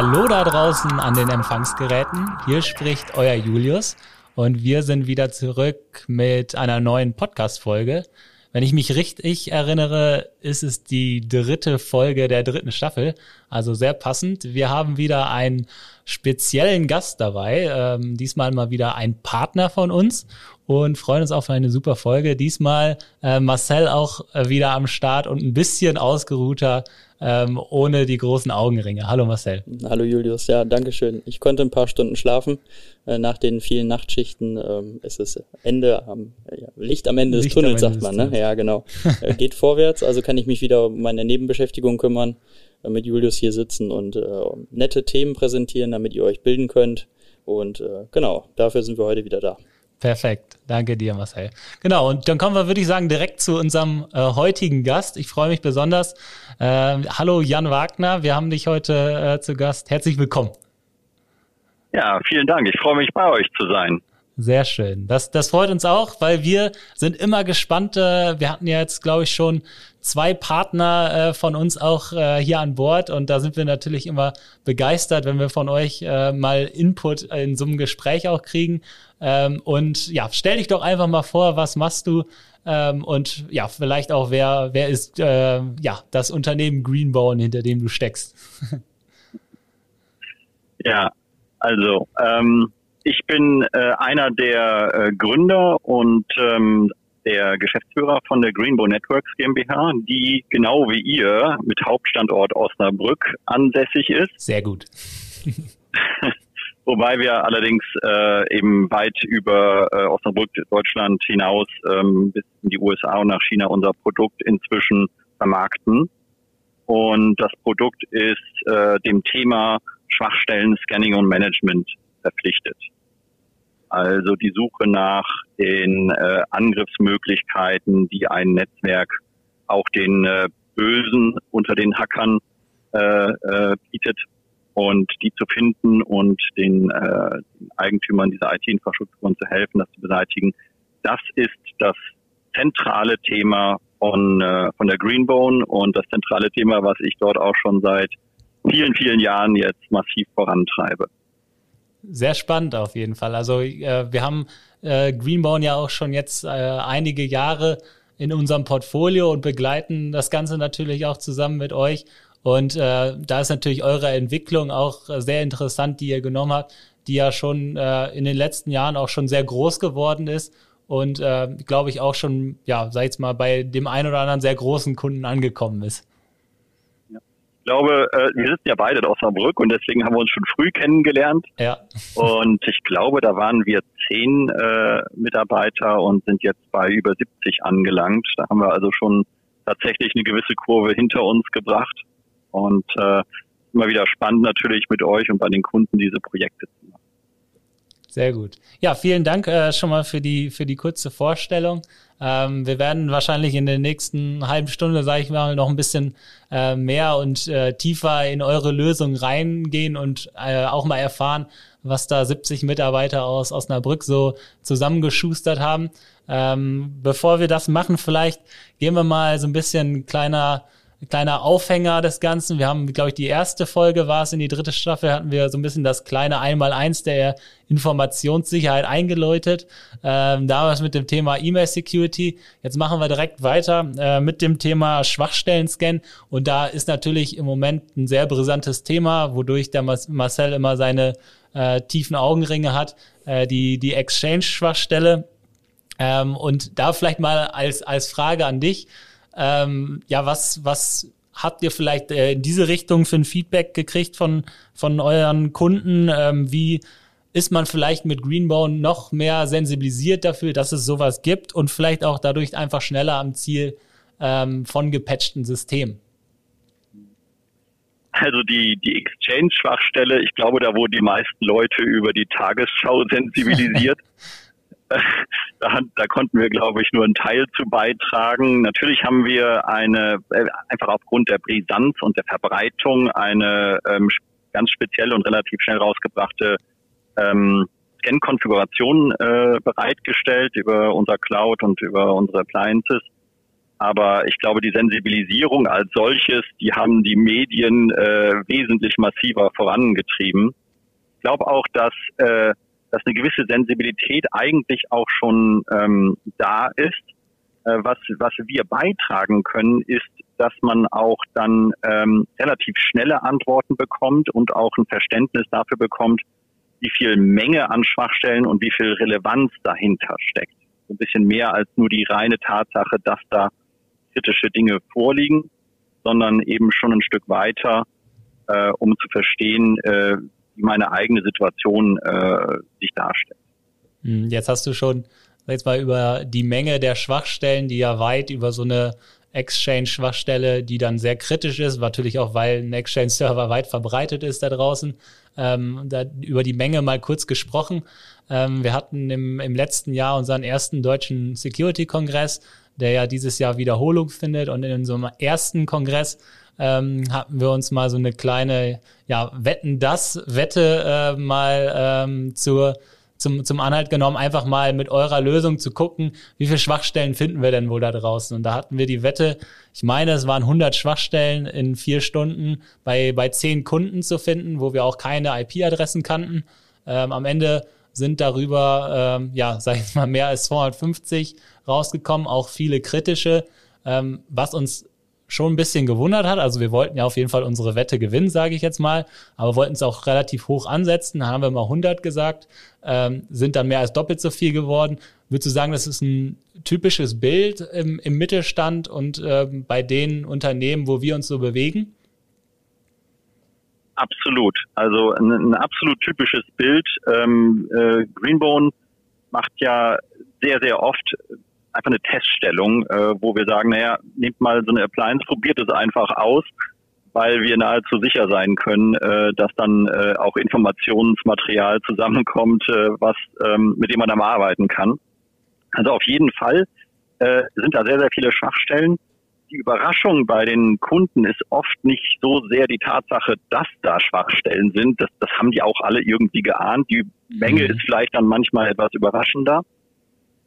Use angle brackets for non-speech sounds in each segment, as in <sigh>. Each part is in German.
Hallo da draußen an den Empfangsgeräten. Hier spricht euer Julius und wir sind wieder zurück mit einer neuen Podcast-Folge. Wenn ich mich richtig erinnere, ist es die dritte Folge der dritten Staffel. Also sehr passend. Wir haben wieder einen speziellen Gast dabei. Ähm, diesmal mal wieder ein Partner von uns und freuen uns auf eine super Folge. Diesmal äh, Marcel auch äh, wieder am Start und ein bisschen ausgeruhter ähm, ohne die großen Augenringe. Hallo Marcel. Hallo Julius, ja, danke schön. Ich konnte ein paar Stunden schlafen. Äh, nach den vielen Nachtschichten ähm, ist es Ende am ja, Licht am Ende Licht des Tunnels, sagt man, ne? Ja, genau. <laughs> äh, geht vorwärts, also kann ich mich wieder um meine Nebenbeschäftigung kümmern, äh, mit Julius hier sitzen und äh, nette Themen präsentieren, damit ihr euch bilden könnt. Und äh, genau, dafür sind wir heute wieder da. Perfekt. Danke dir, Marcel. Genau, und dann kommen wir, würde ich sagen, direkt zu unserem äh, heutigen Gast. Ich freue mich besonders. Äh, hallo Jan Wagner, wir haben dich heute äh, zu Gast. Herzlich willkommen. Ja, vielen Dank. Ich freue mich, bei euch zu sein. Sehr schön. Das, das freut uns auch, weil wir sind immer gespannt. Wir hatten ja jetzt, glaube ich, schon zwei Partner äh, von uns auch äh, hier an Bord und da sind wir natürlich immer begeistert, wenn wir von euch äh, mal Input in so einem Gespräch auch kriegen. Ähm, und ja, stell dich doch einfach mal vor, was machst du? Ähm, und ja, vielleicht auch, wer, wer ist ja das Unternehmen Greenbone, hinter dem du steckst? <laughs> ja, also ähm, ich bin äh, einer der äh, Gründer und ähm, der Geschäftsführer von der Greenbow Networks GmbH, die genau wie ihr mit Hauptstandort Osnabrück ansässig ist. Sehr gut. <laughs> Wobei wir allerdings äh, eben weit über äh, Osnabrück, Deutschland hinaus ähm, bis in die USA und nach China unser Produkt inzwischen vermarkten. Und das Produkt ist äh, dem Thema Schwachstellen, Scanning und Management verpflichtet. Also die Suche nach den äh, Angriffsmöglichkeiten, die ein Netzwerk auch den äh, Bösen unter den Hackern äh, äh, bietet und die zu finden und den, äh, Eigentümern dieser IT-Infrastrukturen zu helfen, das zu beseitigen. Das ist das zentrale Thema von, äh, von der Greenbone und das zentrale Thema, was ich dort auch schon seit vielen, vielen Jahren jetzt massiv vorantreibe. Sehr spannend auf jeden Fall. Also äh, wir haben äh, Greenbone ja auch schon jetzt äh, einige Jahre in unserem Portfolio und begleiten das Ganze natürlich auch zusammen mit euch. Und äh, da ist natürlich eure Entwicklung auch sehr interessant, die ihr genommen habt, die ja schon äh, in den letzten Jahren auch schon sehr groß geworden ist und äh, glaube ich auch schon, ja, sag ich jetzt mal, bei dem einen oder anderen sehr großen Kunden angekommen ist glaube, äh, wir sitzen ja beide in Osnabrück und deswegen haben wir uns schon früh kennengelernt. Ja. Und ich glaube, da waren wir zehn äh, Mitarbeiter und sind jetzt bei über 70 angelangt. Da haben wir also schon tatsächlich eine gewisse Kurve hinter uns gebracht. Und äh, immer wieder spannend natürlich mit euch und bei den Kunden diese Projekte zu machen. Sehr gut. Ja, vielen Dank äh, schon mal für die, für die kurze Vorstellung. Ähm, wir werden wahrscheinlich in der nächsten halben Stunde, sage ich mal, noch ein bisschen äh, mehr und äh, tiefer in eure Lösung reingehen und äh, auch mal erfahren, was da 70 Mitarbeiter aus Osnabrück so zusammengeschustert haben. Ähm, bevor wir das machen, vielleicht gehen wir mal so ein bisschen kleiner kleiner Aufhänger des Ganzen. Wir haben, glaube ich, die erste Folge war es in die dritte Staffel, hatten wir so ein bisschen das kleine Einmaleins der Informationssicherheit eingeläutet. Ähm, damals mit dem Thema E-Mail-Security. Jetzt machen wir direkt weiter äh, mit dem Thema Schwachstellen-Scan. Und da ist natürlich im Moment ein sehr brisantes Thema, wodurch der Marcel immer seine äh, tiefen Augenringe hat, äh, die, die Exchange-Schwachstelle. Ähm, und da vielleicht mal als, als Frage an dich. Ähm, ja, was, was habt ihr vielleicht äh, in diese Richtung für ein Feedback gekriegt von, von euren Kunden? Ähm, wie ist man vielleicht mit Greenbone noch mehr sensibilisiert dafür, dass es sowas gibt und vielleicht auch dadurch einfach schneller am Ziel ähm, von gepatchten Systemen? Also die, die Exchange-Schwachstelle, ich glaube, da wurden die meisten Leute über die Tagesschau sensibilisiert. <laughs> <laughs> da, da konnten wir, glaube ich, nur einen Teil zu beitragen. Natürlich haben wir eine, äh, einfach aufgrund der Brisanz und der Verbreitung eine ähm, ganz spezielle und relativ schnell rausgebrachte ähm, Scan-Konfiguration äh, bereitgestellt über unser Cloud und über unsere Appliances. Aber ich glaube, die Sensibilisierung als solches, die haben die Medien äh, wesentlich massiver vorangetrieben. Ich glaube auch, dass, äh, dass eine gewisse Sensibilität eigentlich auch schon ähm, da ist. Äh, was, was wir beitragen können, ist, dass man auch dann ähm, relativ schnelle Antworten bekommt und auch ein Verständnis dafür bekommt, wie viel Menge an Schwachstellen und wie viel Relevanz dahinter steckt. Ein bisschen mehr als nur die reine Tatsache, dass da kritische Dinge vorliegen, sondern eben schon ein Stück weiter, äh, um zu verstehen, äh, wie meine eigene Situation äh, sich darstellt. Hm, jetzt hast du schon jetzt mal über die Menge der Schwachstellen, die ja weit über so eine Exchange-Schwachstelle, die dann sehr kritisch ist, natürlich auch, weil ein Exchange-Server weit verbreitet ist da draußen, ähm, da über die Menge mal kurz gesprochen. Ähm, wir hatten im, im letzten Jahr unseren ersten deutschen Security-Kongress, der ja dieses Jahr Wiederholung findet. Und in unserem ersten Kongress ähm, hatten wir uns mal so eine kleine, ja, Wetten das Wette äh, mal ähm, zur zum, zum Anhalt genommen, einfach mal mit eurer Lösung zu gucken, wie viele Schwachstellen finden wir denn wohl da draußen. Und da hatten wir die Wette, ich meine, es waren 100 Schwachstellen in vier Stunden bei, bei zehn Kunden zu finden, wo wir auch keine IP-Adressen kannten. Ähm, am Ende sind darüber, ähm, ja, <laughs> sag ich mal, mehr als 250 rausgekommen, auch viele kritische, ähm, was uns schon ein bisschen gewundert hat. Also wir wollten ja auf jeden Fall unsere Wette gewinnen, sage ich jetzt mal, aber wollten es auch relativ hoch ansetzen. Da haben wir mal 100 gesagt, ähm, sind dann mehr als doppelt so viel geworden. Würdest du sagen, das ist ein typisches Bild im, im Mittelstand und ähm, bei den Unternehmen, wo wir uns so bewegen? Absolut. Also ein, ein absolut typisches Bild. Ähm, äh, Greenbone macht ja sehr, sehr oft einfach eine Teststellung, äh, wo wir sagen, naja, nehmt mal so eine Appliance, probiert es einfach aus, weil wir nahezu sicher sein können, äh, dass dann äh, auch Informationsmaterial zusammenkommt, äh, was ähm, mit dem man dann arbeiten kann. Also auf jeden Fall äh, sind da sehr, sehr viele Schwachstellen die Überraschung bei den Kunden ist oft nicht so sehr die Tatsache, dass da Schwachstellen sind. Das, das haben die auch alle irgendwie geahnt. Die Menge mhm. ist vielleicht dann manchmal etwas überraschender.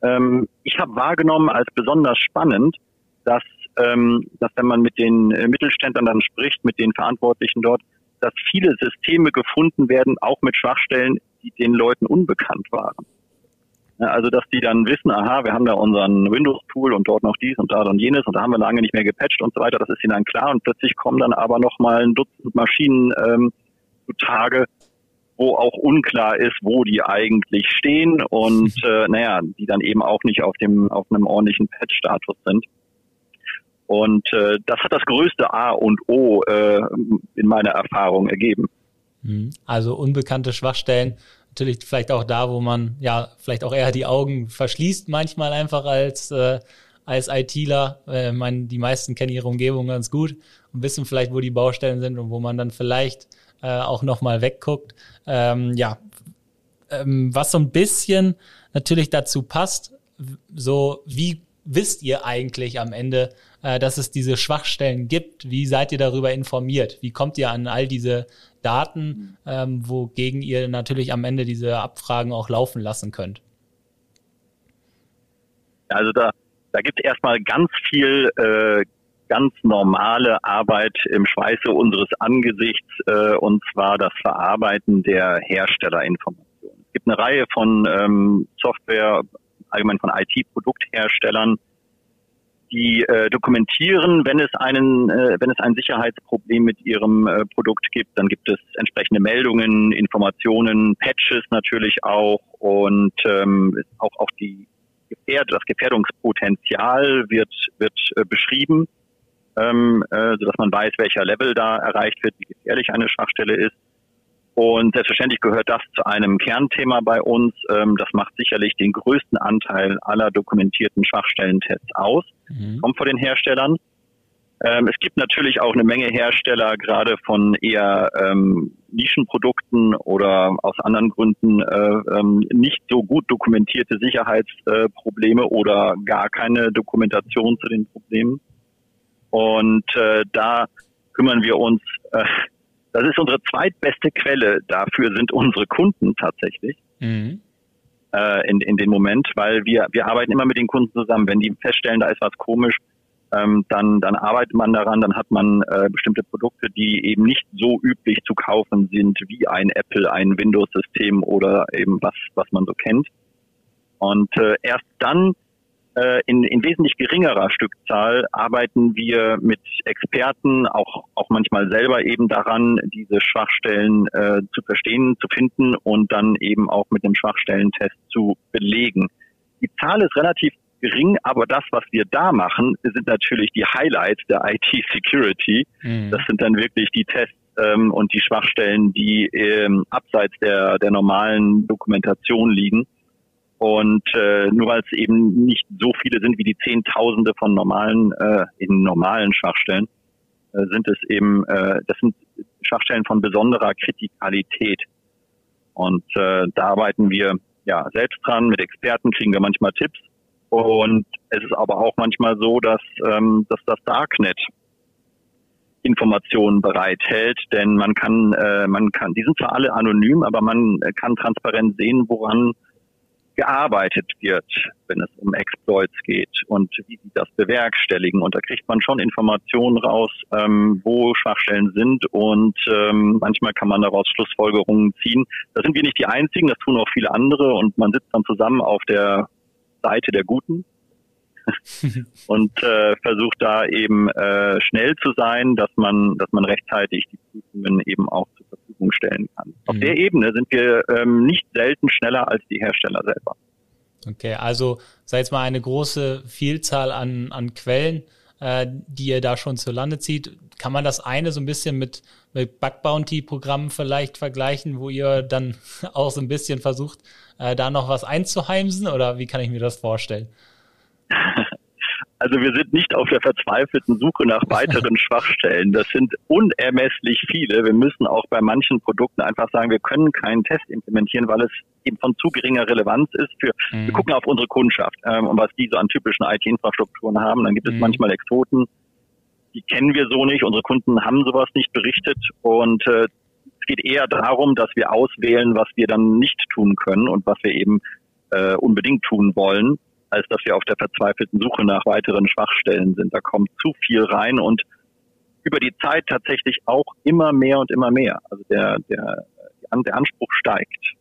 Ähm, ich habe wahrgenommen als besonders spannend, dass, ähm, dass wenn man mit den äh, Mittelständlern dann spricht, mit den Verantwortlichen dort, dass viele Systeme gefunden werden, auch mit Schwachstellen, die den Leuten unbekannt waren. Also, dass die dann wissen, aha, wir haben da unseren Windows-Pool und dort noch dies und da und jenes und da haben wir lange nicht mehr gepatcht und so weiter. Das ist ihnen dann klar und plötzlich kommen dann aber noch mal ein Dutzend Maschinen ähm, zutage, wo auch unklar ist, wo die eigentlich stehen und <laughs> äh, naja, die dann eben auch nicht auf dem auf einem ordentlichen Patch-Status sind. Und äh, das hat das größte A und O äh, in meiner Erfahrung ergeben. Mhm. Also unbekannte Schwachstellen natürlich vielleicht auch da, wo man ja vielleicht auch eher die Augen verschließt, manchmal einfach als, äh, als ITler. Äh, meine, die meisten kennen ihre Umgebung ganz gut und wissen vielleicht, wo die Baustellen sind und wo man dann vielleicht äh, auch nochmal wegguckt. Ähm, ja, ähm, was so ein bisschen natürlich dazu passt, so wie wisst ihr eigentlich am Ende, äh, dass es diese Schwachstellen gibt? Wie seid ihr darüber informiert? Wie kommt ihr an all diese Daten, ähm, wogegen ihr natürlich am Ende diese Abfragen auch laufen lassen könnt? Also da, da gibt es erstmal ganz viel äh, ganz normale Arbeit im Schweiße unseres Angesichts, äh, und zwar das Verarbeiten der Herstellerinformationen. Es gibt eine Reihe von ähm, Software, allgemein von IT-Produktherstellern, die äh, dokumentieren, wenn es einen, äh, wenn es ein Sicherheitsproblem mit ihrem äh, Produkt gibt, dann gibt es entsprechende Meldungen, Informationen, Patches natürlich auch und ähm, auch auch die Gefährt, das Gefährdungspotenzial wird wird äh, beschrieben, ähm, äh, sodass man weiß, welcher Level da erreicht wird, wie gefährlich eine Schwachstelle ist. Und selbstverständlich gehört das zu einem Kernthema bei uns. Ähm, das macht sicherlich den größten Anteil aller dokumentierten Schwachstellentests aus, mhm. kommt von den Herstellern. Ähm, es gibt natürlich auch eine Menge Hersteller, gerade von eher ähm, Nischenprodukten oder aus anderen Gründen äh, ähm, nicht so gut dokumentierte Sicherheitsprobleme äh, oder gar keine Dokumentation zu den Problemen. Und äh, da kümmern wir uns äh, das ist unsere zweitbeste Quelle. Dafür sind unsere Kunden tatsächlich. Mhm. Äh, in, in dem Moment, weil wir, wir arbeiten immer mit den Kunden zusammen. Wenn die feststellen, da ist was komisch, ähm, dann, dann arbeitet man daran, dann hat man äh, bestimmte Produkte, die eben nicht so üblich zu kaufen sind wie ein Apple, ein Windows-System oder eben was, was man so kennt. Und äh, erst dann in, in wesentlich geringerer Stückzahl arbeiten wir mit Experten, auch, auch manchmal selber eben daran, diese Schwachstellen äh, zu verstehen, zu finden und dann eben auch mit einem Schwachstellentest zu belegen. Die Zahl ist relativ gering, aber das, was wir da machen, sind natürlich die Highlights der IT-Security. Mhm. Das sind dann wirklich die Tests ähm, und die Schwachstellen, die ähm, abseits der, der normalen Dokumentation liegen. Und äh, nur weil es eben nicht so viele sind wie die Zehntausende von normalen, äh, in normalen Schwachstellen, äh, sind es eben, äh, das sind Schwachstellen von besonderer Kritikalität. Und äh, da arbeiten wir ja selbst dran, mit Experten kriegen wir manchmal Tipps. Und es ist aber auch manchmal so, dass, ähm, dass das Darknet Informationen bereithält, denn man kann, äh, man kann, die sind zwar alle anonym, aber man kann transparent sehen, woran gearbeitet wird, wenn es um Exploits geht und wie sie das bewerkstelligen. Und da kriegt man schon Informationen raus, ähm, wo Schwachstellen sind und ähm, manchmal kann man daraus Schlussfolgerungen ziehen. Da sind wir nicht die Einzigen, das tun auch viele andere und man sitzt dann zusammen auf der Seite der Guten <laughs> und äh, versucht da eben äh, schnell zu sein, dass man, dass man rechtzeitig die Prüfungen eben auch zur Verfügung stellen kann. Auf mhm. der Ebene sind wir ähm, nicht selten schneller als die Hersteller selber. Okay, also sei jetzt mal eine große Vielzahl an, an Quellen, äh, die ihr da schon zu Lande zieht. Kann man das eine so ein bisschen mit, mit Bug Bounty-Programmen vielleicht vergleichen, wo ihr dann <laughs> auch so ein bisschen versucht, äh, da noch was einzuheimsen oder wie kann ich mir das vorstellen? <laughs> Also wir sind nicht auf der verzweifelten Suche nach weiteren <laughs> Schwachstellen. Das sind unermesslich viele. Wir müssen auch bei manchen Produkten einfach sagen, wir können keinen Test implementieren, weil es eben von zu geringer Relevanz ist. Für, mhm. Wir gucken auf unsere Kundschaft ähm, und was die so an typischen IT-Infrastrukturen haben. Dann gibt es mhm. manchmal Exoten, die kennen wir so nicht. Unsere Kunden haben sowas nicht berichtet und äh, es geht eher darum, dass wir auswählen, was wir dann nicht tun können und was wir eben äh, unbedingt tun wollen als dass wir auf der verzweifelten Suche nach weiteren Schwachstellen sind. Da kommt zu viel rein und über die Zeit tatsächlich auch immer mehr und immer mehr. Also der, der, der Anspruch steigt.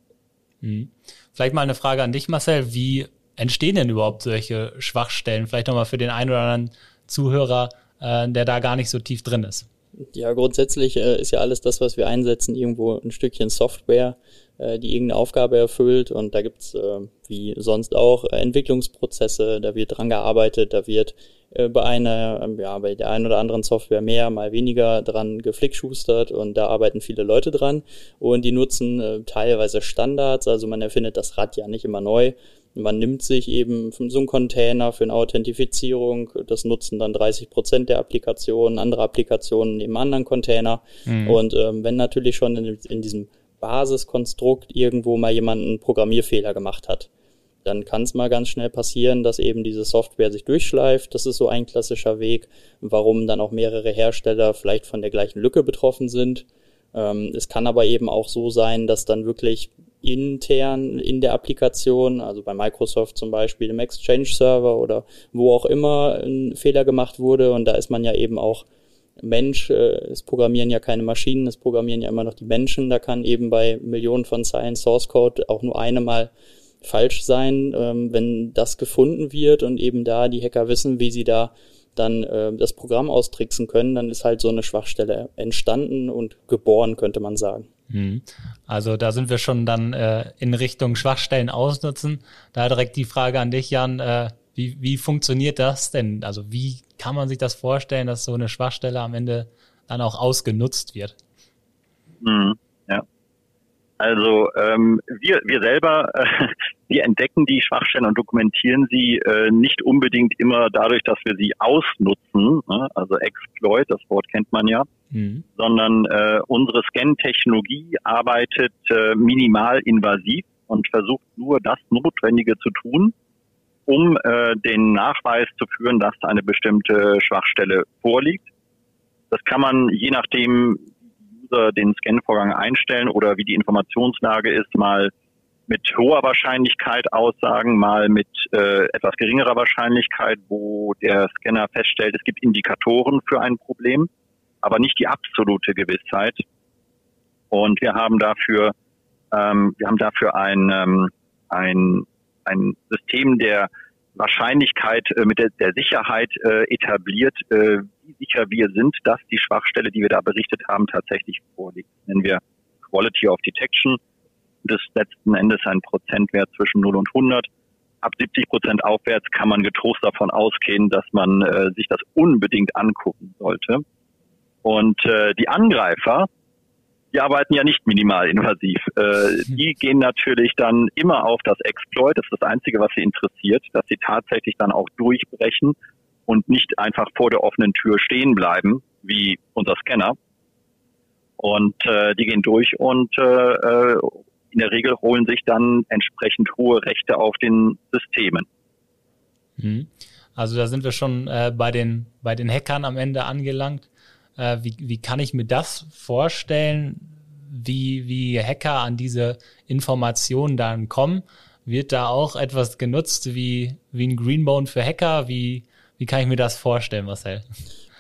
Mhm. Vielleicht mal eine Frage an dich, Marcel. Wie entstehen denn überhaupt solche Schwachstellen? Vielleicht nochmal für den einen oder anderen Zuhörer, äh, der da gar nicht so tief drin ist. Ja, grundsätzlich äh, ist ja alles das, was wir einsetzen, irgendwo ein Stückchen Software, äh, die irgendeine Aufgabe erfüllt. Und da gibt's äh, wie sonst auch Entwicklungsprozesse, da wird dran gearbeitet, da wird äh, bei einer, ähm, ja, bei der einen oder anderen Software mehr, mal weniger dran geflickschustert. Und da arbeiten viele Leute dran. Und die nutzen äh, teilweise Standards, also man erfindet das Rad ja nicht immer neu, man nimmt sich eben so einen Container für eine Authentifizierung, das nutzen dann 30 Prozent der Applikationen, andere Applikationen nehmen anderen Container. Mhm. Und ähm, wenn natürlich schon in, in, diesem Basiskonstrukt irgendwo mal jemand einen Programmierfehler gemacht hat, dann kann es mal ganz schnell passieren, dass eben diese Software sich durchschleift. Das ist so ein klassischer Weg, warum dann auch mehrere Hersteller vielleicht von der gleichen Lücke betroffen sind. Ähm, es kann aber eben auch so sein, dass dann wirklich intern in der Applikation, also bei Microsoft zum Beispiel im Exchange Server oder wo auch immer ein Fehler gemacht wurde. Und da ist man ja eben auch Mensch, äh, es programmieren ja keine Maschinen, es programmieren ja immer noch die Menschen. Da kann eben bei Millionen von Zeilen Source Code auch nur eine mal falsch sein, ähm, wenn das gefunden wird und eben da die Hacker wissen, wie sie da dann äh, das Programm austricksen können, dann ist halt so eine Schwachstelle entstanden und geboren, könnte man sagen. Mhm. Also da sind wir schon dann äh, in Richtung Schwachstellen ausnutzen. Da direkt die Frage an dich, Jan, äh, wie, wie funktioniert das denn? Also wie kann man sich das vorstellen, dass so eine Schwachstelle am Ende dann auch ausgenutzt wird? Mhm. Also ähm, wir, wir selber, äh, <laughs> wir entdecken die Schwachstellen und dokumentieren sie äh, nicht unbedingt immer dadurch, dass wir sie ausnutzen, ne? also Exploit, das Wort kennt man ja, mhm. sondern äh, unsere Scan-Technologie arbeitet äh, minimal invasiv und versucht nur das Notwendige zu tun, um äh, den Nachweis zu führen, dass eine bestimmte Schwachstelle vorliegt. Das kann man je nachdem, User den Scan-Vorgang einstellen oder wie die Informationslage ist, mal mit hoher Wahrscheinlichkeit aussagen, mal mit äh, etwas geringerer Wahrscheinlichkeit, wo der Scanner feststellt, es gibt Indikatoren für ein Problem, aber nicht die absolute Gewissheit. Und wir haben dafür, ähm, wir haben dafür ein, ähm, ein, ein System der Wahrscheinlichkeit, äh, mit der, der Sicherheit äh, etabliert, äh, wie sicher wir sind, dass die Schwachstelle, die wir da berichtet haben, tatsächlich vorliegt. nennen wir Quality of Detection. Das letzten Endes ein Prozentwert zwischen 0 und 100. Ab 70 Prozent aufwärts kann man getrost davon ausgehen, dass man äh, sich das unbedingt angucken sollte. Und äh, die Angreifer, die arbeiten ja nicht minimalinvasiv. Äh, <laughs> die gehen natürlich dann immer auf das Exploit. Das ist das Einzige, was sie interessiert, dass sie tatsächlich dann auch durchbrechen und nicht einfach vor der offenen Tür stehen bleiben, wie unser Scanner. Und äh, die gehen durch und äh, äh in der Regel holen sich dann entsprechend hohe Rechte auf den Systemen. Mhm. Also da sind wir schon äh, bei, den, bei den Hackern am Ende angelangt. Äh, wie, wie kann ich mir das vorstellen, wie, wie Hacker an diese Informationen dann kommen? Wird da auch etwas genutzt wie, wie ein Greenbone für Hacker? Wie, wie kann ich mir das vorstellen, Marcel?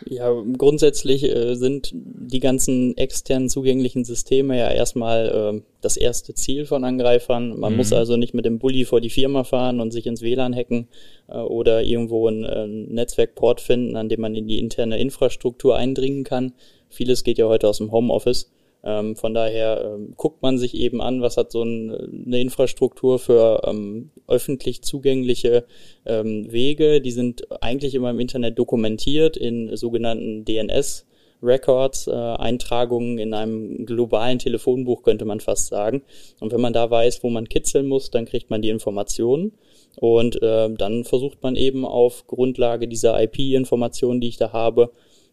Ja, grundsätzlich äh, sind die ganzen externen zugänglichen Systeme ja erstmal äh, das erste Ziel von Angreifern. Man mhm. muss also nicht mit dem Bulli vor die Firma fahren und sich ins WLAN hacken äh, oder irgendwo einen äh, Netzwerkport finden, an dem man in die interne Infrastruktur eindringen kann. Vieles geht ja heute aus dem Homeoffice. Ähm, von daher ähm, guckt man sich eben an, was hat so ein, eine Infrastruktur für ähm, öffentlich zugängliche ähm, Wege. Die sind eigentlich immer im Internet dokumentiert in sogenannten DNS. Records, äh, Eintragungen in einem globalen Telefonbuch könnte man fast sagen. Und wenn man da weiß, wo man kitzeln muss, dann kriegt man die Informationen. Und äh, dann versucht man eben auf Grundlage dieser IP-Informationen, die ich da habe,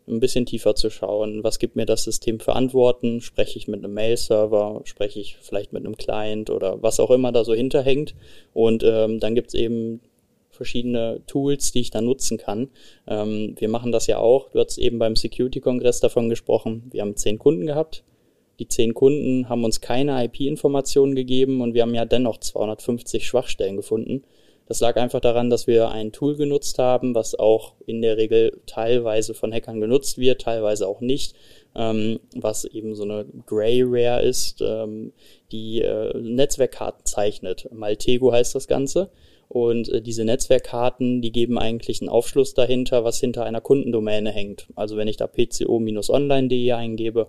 ein bisschen tiefer zu schauen. Was gibt mir das System für Antworten? Spreche ich mit einem Mail-Server? Spreche ich vielleicht mit einem Client oder was auch immer da so hinterhängt? Und ähm, dann gibt's eben verschiedene Tools, die ich da nutzen kann. Ähm, wir machen das ja auch. Du hast eben beim Security-Kongress davon gesprochen. Wir haben zehn Kunden gehabt. Die zehn Kunden haben uns keine IP-Informationen gegeben und wir haben ja dennoch 250 Schwachstellen gefunden. Das lag einfach daran, dass wir ein Tool genutzt haben, was auch in der Regel teilweise von Hackern genutzt wird, teilweise auch nicht, ähm, was eben so eine Gray Rare ist, ähm, die äh, Netzwerkkarten zeichnet. Maltego heißt das Ganze. Und äh, diese Netzwerkkarten, die geben eigentlich einen Aufschluss dahinter, was hinter einer Kundendomäne hängt. Also wenn ich da pco-online.de eingebe,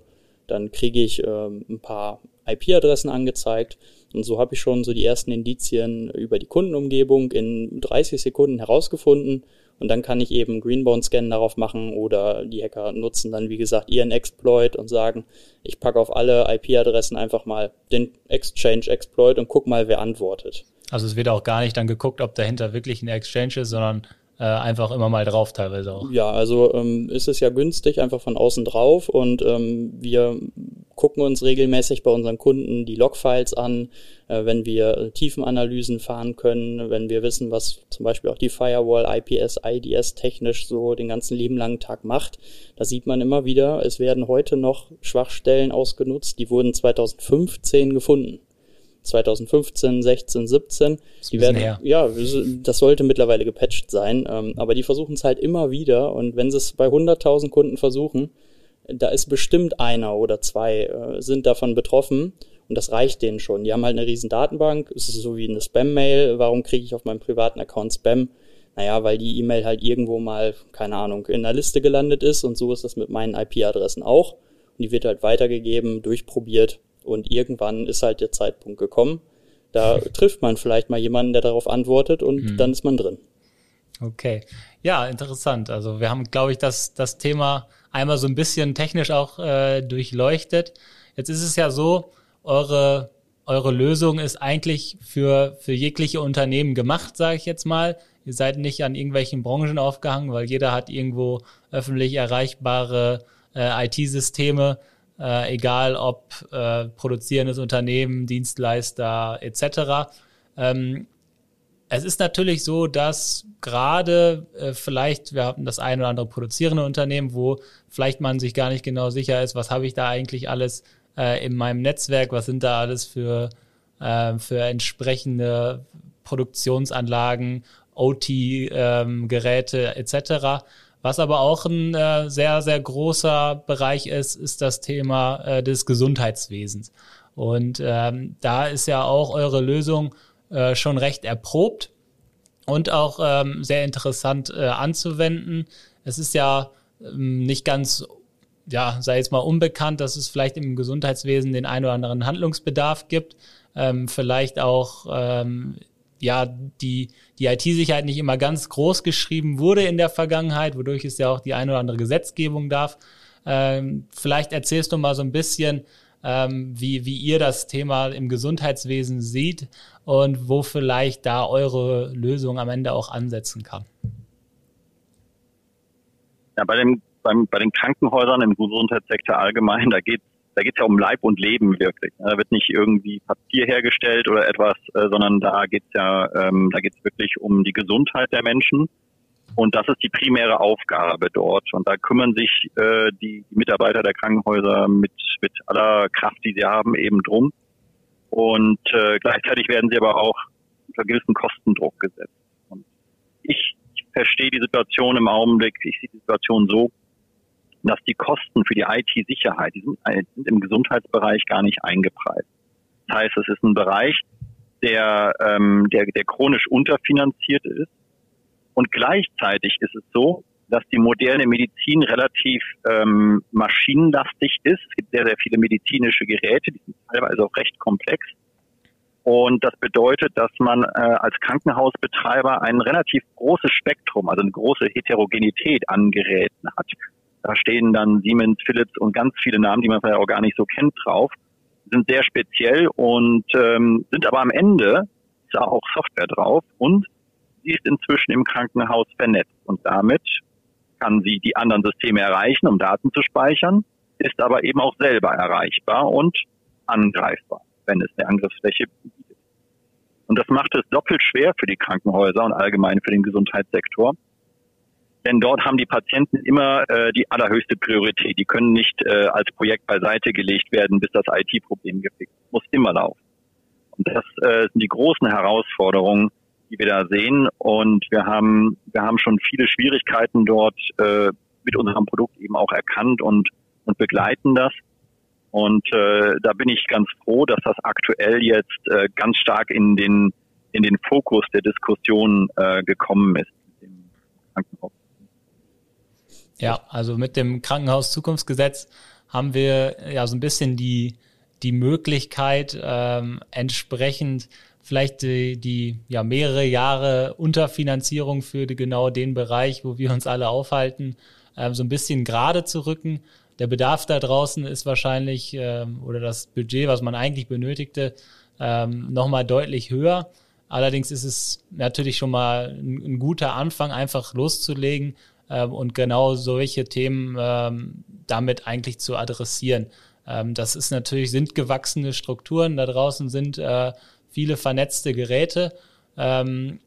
dann kriege ich ähm, ein paar IP-Adressen angezeigt und so habe ich schon so die ersten Indizien über die Kundenumgebung in 30 Sekunden herausgefunden. Und dann kann ich eben Greenbone-Scan darauf machen oder die Hacker nutzen dann, wie gesagt, ihren Exploit und sagen, ich packe auf alle IP-Adressen einfach mal den Exchange-Exploit und guck mal, wer antwortet. Also es wird auch gar nicht dann geguckt, ob dahinter wirklich ein Exchange ist, sondern äh, einfach immer mal drauf teilweise auch. Ja, also ähm, ist es ja günstig, einfach von außen drauf und ähm, wir gucken uns regelmäßig bei unseren Kunden die Logfiles an, äh, wenn wir Tiefenanalysen fahren können, wenn wir wissen, was zum Beispiel auch die Firewall IPS, IDS technisch so den ganzen lieben langen Tag macht. Da sieht man immer wieder, es werden heute noch Schwachstellen ausgenutzt, die wurden 2015 gefunden. 2015, 16, 17. Die werden, her. ja, das sollte mittlerweile gepatcht sein, ähm, aber die versuchen es halt immer wieder und wenn sie es bei 100.000 Kunden versuchen, da ist bestimmt einer oder zwei äh, sind davon betroffen und das reicht denen schon. Die haben halt eine riesen Datenbank, es ist so wie eine Spam-Mail. Warum kriege ich auf meinem privaten Account Spam? Naja, weil die E-Mail halt irgendwo mal, keine Ahnung, in der Liste gelandet ist und so ist das mit meinen IP-Adressen auch. Und die wird halt weitergegeben, durchprobiert und irgendwann ist halt der Zeitpunkt gekommen. Da <laughs> trifft man vielleicht mal jemanden, der darauf antwortet und mhm. dann ist man drin. Okay. Ja, interessant. Also wir haben, glaube ich, das, das Thema einmal so ein bisschen technisch auch äh, durchleuchtet. Jetzt ist es ja so, eure, eure Lösung ist eigentlich für, für jegliche Unternehmen gemacht, sage ich jetzt mal. Ihr seid nicht an irgendwelchen Branchen aufgehangen, weil jeder hat irgendwo öffentlich erreichbare äh, IT-Systeme, äh, egal ob äh, produzierendes Unternehmen, Dienstleister etc. Ähm, es ist natürlich so, dass gerade äh, vielleicht, wir haben das ein oder andere produzierende Unternehmen, wo vielleicht man sich gar nicht genau sicher ist, was habe ich da eigentlich alles äh, in meinem Netzwerk, was sind da alles für äh, für entsprechende Produktionsanlagen, OT-Geräte ähm, etc. Was aber auch ein äh, sehr, sehr großer Bereich ist, ist das Thema äh, des Gesundheitswesens. Und ähm, da ist ja auch eure Lösung äh, schon recht erprobt und auch ähm, sehr interessant äh, anzuwenden. Es ist ja ähm, nicht ganz, ja, sei jetzt mal unbekannt, dass es vielleicht im Gesundheitswesen den einen oder anderen Handlungsbedarf gibt. Ähm, vielleicht auch ähm, ja, die, die IT-Sicherheit nicht immer ganz groß geschrieben wurde in der Vergangenheit, wodurch es ja auch die eine oder andere Gesetzgebung darf. Ähm, vielleicht erzählst du mal so ein bisschen, ähm, wie, wie ihr das Thema im Gesundheitswesen seht und wo vielleicht da eure Lösung am Ende auch ansetzen kann. Ja, bei, dem, beim, bei den Krankenhäusern im Gesundheitssektor allgemein, <laughs> da geht da geht es ja um Leib und Leben wirklich. Da wird nicht irgendwie Papier hergestellt oder etwas, äh, sondern da geht es ja, ähm, da geht es wirklich um die Gesundheit der Menschen. Und das ist die primäre Aufgabe dort. Und da kümmern sich äh, die Mitarbeiter der Krankenhäuser mit, mit aller Kraft, die sie haben, eben drum. Und äh, gleichzeitig werden sie aber auch unter gewissen Kostendruck gesetzt. Und ich, ich verstehe die Situation im Augenblick, ich sehe die Situation so, dass die Kosten für die IT-Sicherheit, die sind, sind im Gesundheitsbereich gar nicht eingepreist. Das heißt, es ist ein Bereich, der, ähm, der, der chronisch unterfinanziert ist. Und gleichzeitig ist es so, dass die moderne Medizin relativ ähm, maschinenlastig ist. Es gibt sehr, sehr viele medizinische Geräte, die sind teilweise auch recht komplex. Und das bedeutet, dass man äh, als Krankenhausbetreiber ein relativ großes Spektrum, also eine große Heterogenität an Geräten hat. Da stehen dann Siemens, Philips und ganz viele Namen, die man vielleicht auch gar nicht so kennt, drauf. Sind sehr speziell und ähm, sind aber am Ende da auch Software drauf und sie ist inzwischen im Krankenhaus vernetzt und damit kann sie die anderen Systeme erreichen, um Daten zu speichern, ist aber eben auch selber erreichbar und angreifbar, wenn es eine Angriffsfläche bietet. Und das macht es doppelt schwer für die Krankenhäuser und allgemein für den Gesundheitssektor, denn dort haben die Patienten immer äh, die allerhöchste Priorität. Die können nicht äh, als Projekt beiseite gelegt werden, bis das IT-Problem gefixt muss immer laufen. Und das äh, sind die großen Herausforderungen, die wir da sehen. Und wir haben, wir haben schon viele Schwierigkeiten dort äh, mit unserem Produkt eben auch erkannt und, und begleiten das. Und äh, da bin ich ganz froh, dass das aktuell jetzt äh, ganz stark in den, in den Fokus der Diskussion äh, gekommen ist. Dem Krankenhaus. Ja, also mit dem Krankenhaus-Zukunftsgesetz haben wir ja so ein bisschen die, die Möglichkeit, ähm, entsprechend vielleicht die, die ja mehrere Jahre Unterfinanzierung für die, genau den Bereich, wo wir uns alle aufhalten, ähm, so ein bisschen gerade zu rücken. Der Bedarf da draußen ist wahrscheinlich ähm, oder das Budget, was man eigentlich benötigte, ähm, nochmal deutlich höher. Allerdings ist es natürlich schon mal ein, ein guter Anfang, einfach loszulegen und genau solche Themen ähm, damit eigentlich zu adressieren. Ähm, das ist natürlich, sind gewachsene Strukturen, da draußen sind äh, viele vernetzte Geräte. Ähm,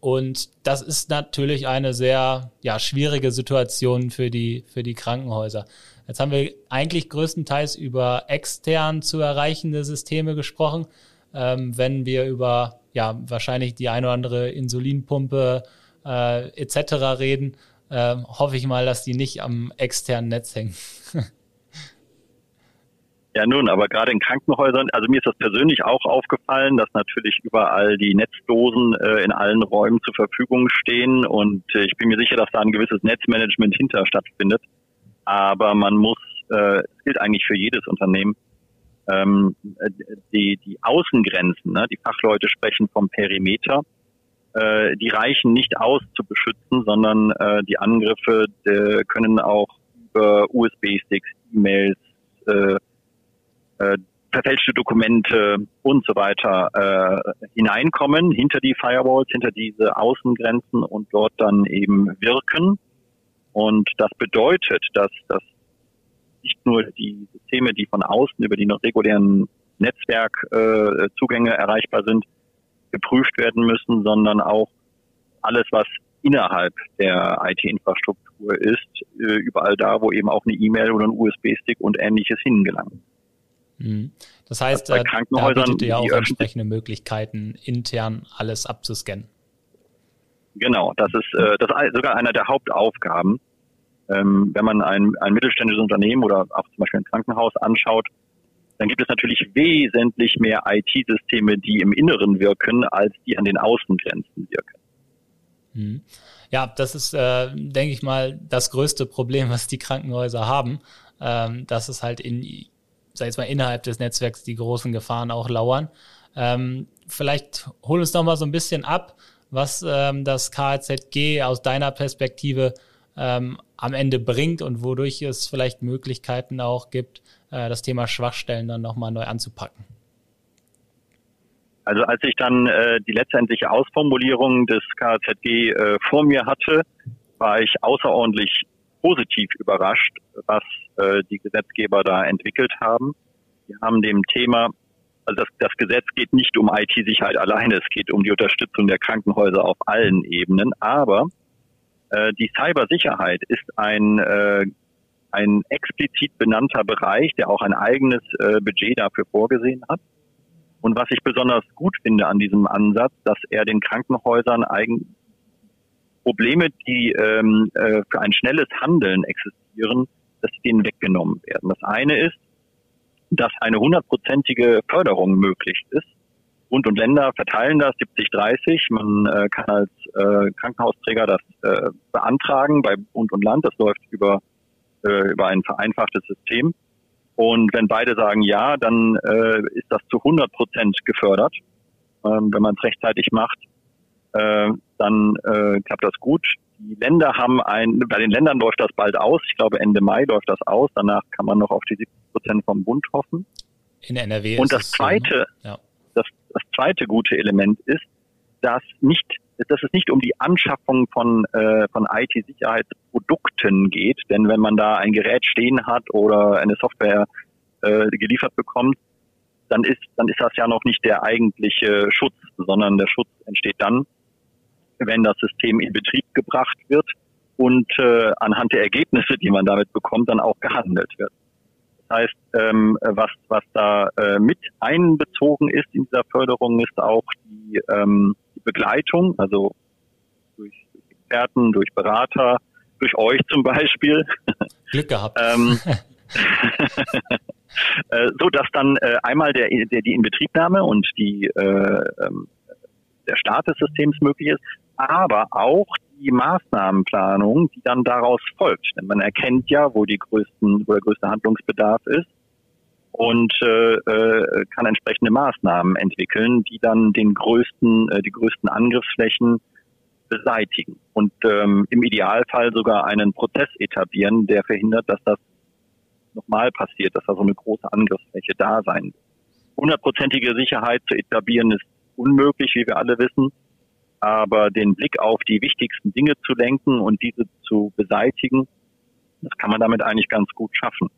und das ist natürlich eine sehr ja, schwierige Situation für die, für die Krankenhäuser. Jetzt haben wir eigentlich größtenteils über extern zu erreichende Systeme gesprochen. Ähm, wenn wir über ja, wahrscheinlich die eine oder andere Insulinpumpe äh, etc. reden, äh, hoffe ich mal, dass die nicht am externen Netz hängen. Ja, nun, aber gerade in Krankenhäusern, also mir ist das persönlich auch aufgefallen, dass natürlich überall die Netzdosen äh, in allen Räumen zur Verfügung stehen und äh, ich bin mir sicher, dass da ein gewisses Netzmanagement hinter stattfindet. Aber man muss, äh, es gilt eigentlich für jedes Unternehmen, ähm, die, die Außengrenzen, ne? die Fachleute sprechen vom Perimeter, äh, die reichen nicht aus zu beschützen, sondern äh, die Angriffe äh, können auch über USB-Sticks, E-Mails, äh, äh, verfälschte Dokumente und so weiter äh, hineinkommen hinter die Firewalls, hinter diese Außengrenzen und dort dann eben wirken. Und das bedeutet, dass, dass nicht nur die Systeme, die von außen über die regulären Netzwerkzugänge äh, erreichbar sind, geprüft werden müssen, sondern auch alles, was innerhalb der IT-Infrastruktur ist, äh, überall da, wo eben auch eine E-Mail oder ein USB-Stick und ähnliches hingelangt. Mhm. Das heißt, bei Krankenhäusern, da bietet ihr ja auch entsprechende Möglichkeiten, intern alles abzuscannen. Genau, das ist, äh, das ist sogar einer der Hauptaufgaben. Ähm, wenn man ein, ein mittelständisches Unternehmen oder auch zum Beispiel ein Krankenhaus anschaut, dann gibt es natürlich wesentlich mehr IT-Systeme, die im Inneren wirken, als die an den Außengrenzen wirken. Mhm. Ja, das ist, äh, denke ich mal, das größte Problem, was die Krankenhäuser haben, ähm, dass es halt in, sag ich mal, innerhalb des Netzwerks die großen Gefahren auch lauern. Ähm, vielleicht hol uns noch mal so ein bisschen ab, was ähm, das KZG aus deiner Perspektive ähm, am Ende bringt und wodurch es vielleicht Möglichkeiten auch gibt, äh, das Thema Schwachstellen dann nochmal neu anzupacken. Also als ich dann äh, die letztendliche Ausformulierung des KZG äh, vor mir hatte, war ich außerordentlich positiv überrascht, was äh, die Gesetzgeber da entwickelt haben. Wir haben dem Thema, also das, das Gesetz geht nicht um IT-Sicherheit alleine, es geht um die Unterstützung der Krankenhäuser auf allen Ebenen, aber äh, die Cybersicherheit ist ein, äh, ein explizit benannter Bereich, der auch ein eigenes äh, Budget dafür vorgesehen hat. Und was ich besonders gut finde an diesem Ansatz, dass er den Krankenhäusern eigen Probleme, die ähm, äh, für ein schnelles Handeln existieren, dass denen weggenommen werden. Das eine ist, dass eine hundertprozentige Förderung möglich ist. Bund und Länder verteilen das 70-30. Man äh, kann als äh, Krankenhausträger das äh, beantragen bei Bund und Land. Das läuft über, äh, über ein vereinfachtes System. Und wenn beide sagen ja, dann äh, ist das zu 100 Prozent gefördert. Ähm, wenn man es rechtzeitig macht, äh, dann äh, klappt das gut. Die Länder haben ein, bei den Ländern läuft das bald aus. Ich glaube Ende Mai läuft das aus. Danach kann man noch auf die 70 Prozent vom Bund hoffen. In NRW. Und das zweite, so, ne? ja. das, das zweite gute Element ist, dass nicht dass es nicht um die Anschaffung von, äh, von IT-Sicherheitsprodukten geht. Denn wenn man da ein Gerät stehen hat oder eine Software äh, geliefert bekommt, dann ist, dann ist das ja noch nicht der eigentliche Schutz, sondern der Schutz entsteht dann, wenn das System in Betrieb gebracht wird und äh, anhand der Ergebnisse, die man damit bekommt, dann auch gehandelt wird. Das heißt, ähm, was, was da äh, mit einbezogen ist in dieser Förderung, ist auch die, ähm, Begleitung, also durch, Experten, durch Berater, durch euch zum Beispiel. <laughs> Glück gehabt. ähm, <laughs> <laughs> äh, so dass dann äh, einmal der, der die Inbetriebnahme und die äh, ähm, der Start des Systems möglich ist, aber auch die Maßnahmenplanung, die dann daraus folgt. Denn man erkennt ja, wo die größten, wo der größte Handlungsbedarf ist und äh, äh, kann entsprechende Maßnahmen entwickeln, die dann den größten, äh, die größten Angriffsflächen beseitigen und ähm, im Idealfall sogar einen Prozess etablieren, der verhindert, dass das nochmal passiert, dass da so eine große Angriffsfläche da sein wird. Hundertprozentige Sicherheit zu etablieren ist unmöglich, wie wir alle wissen, aber den Blick auf die wichtigsten Dinge zu lenken und diese zu beseitigen, das kann man damit eigentlich ganz gut schaffen.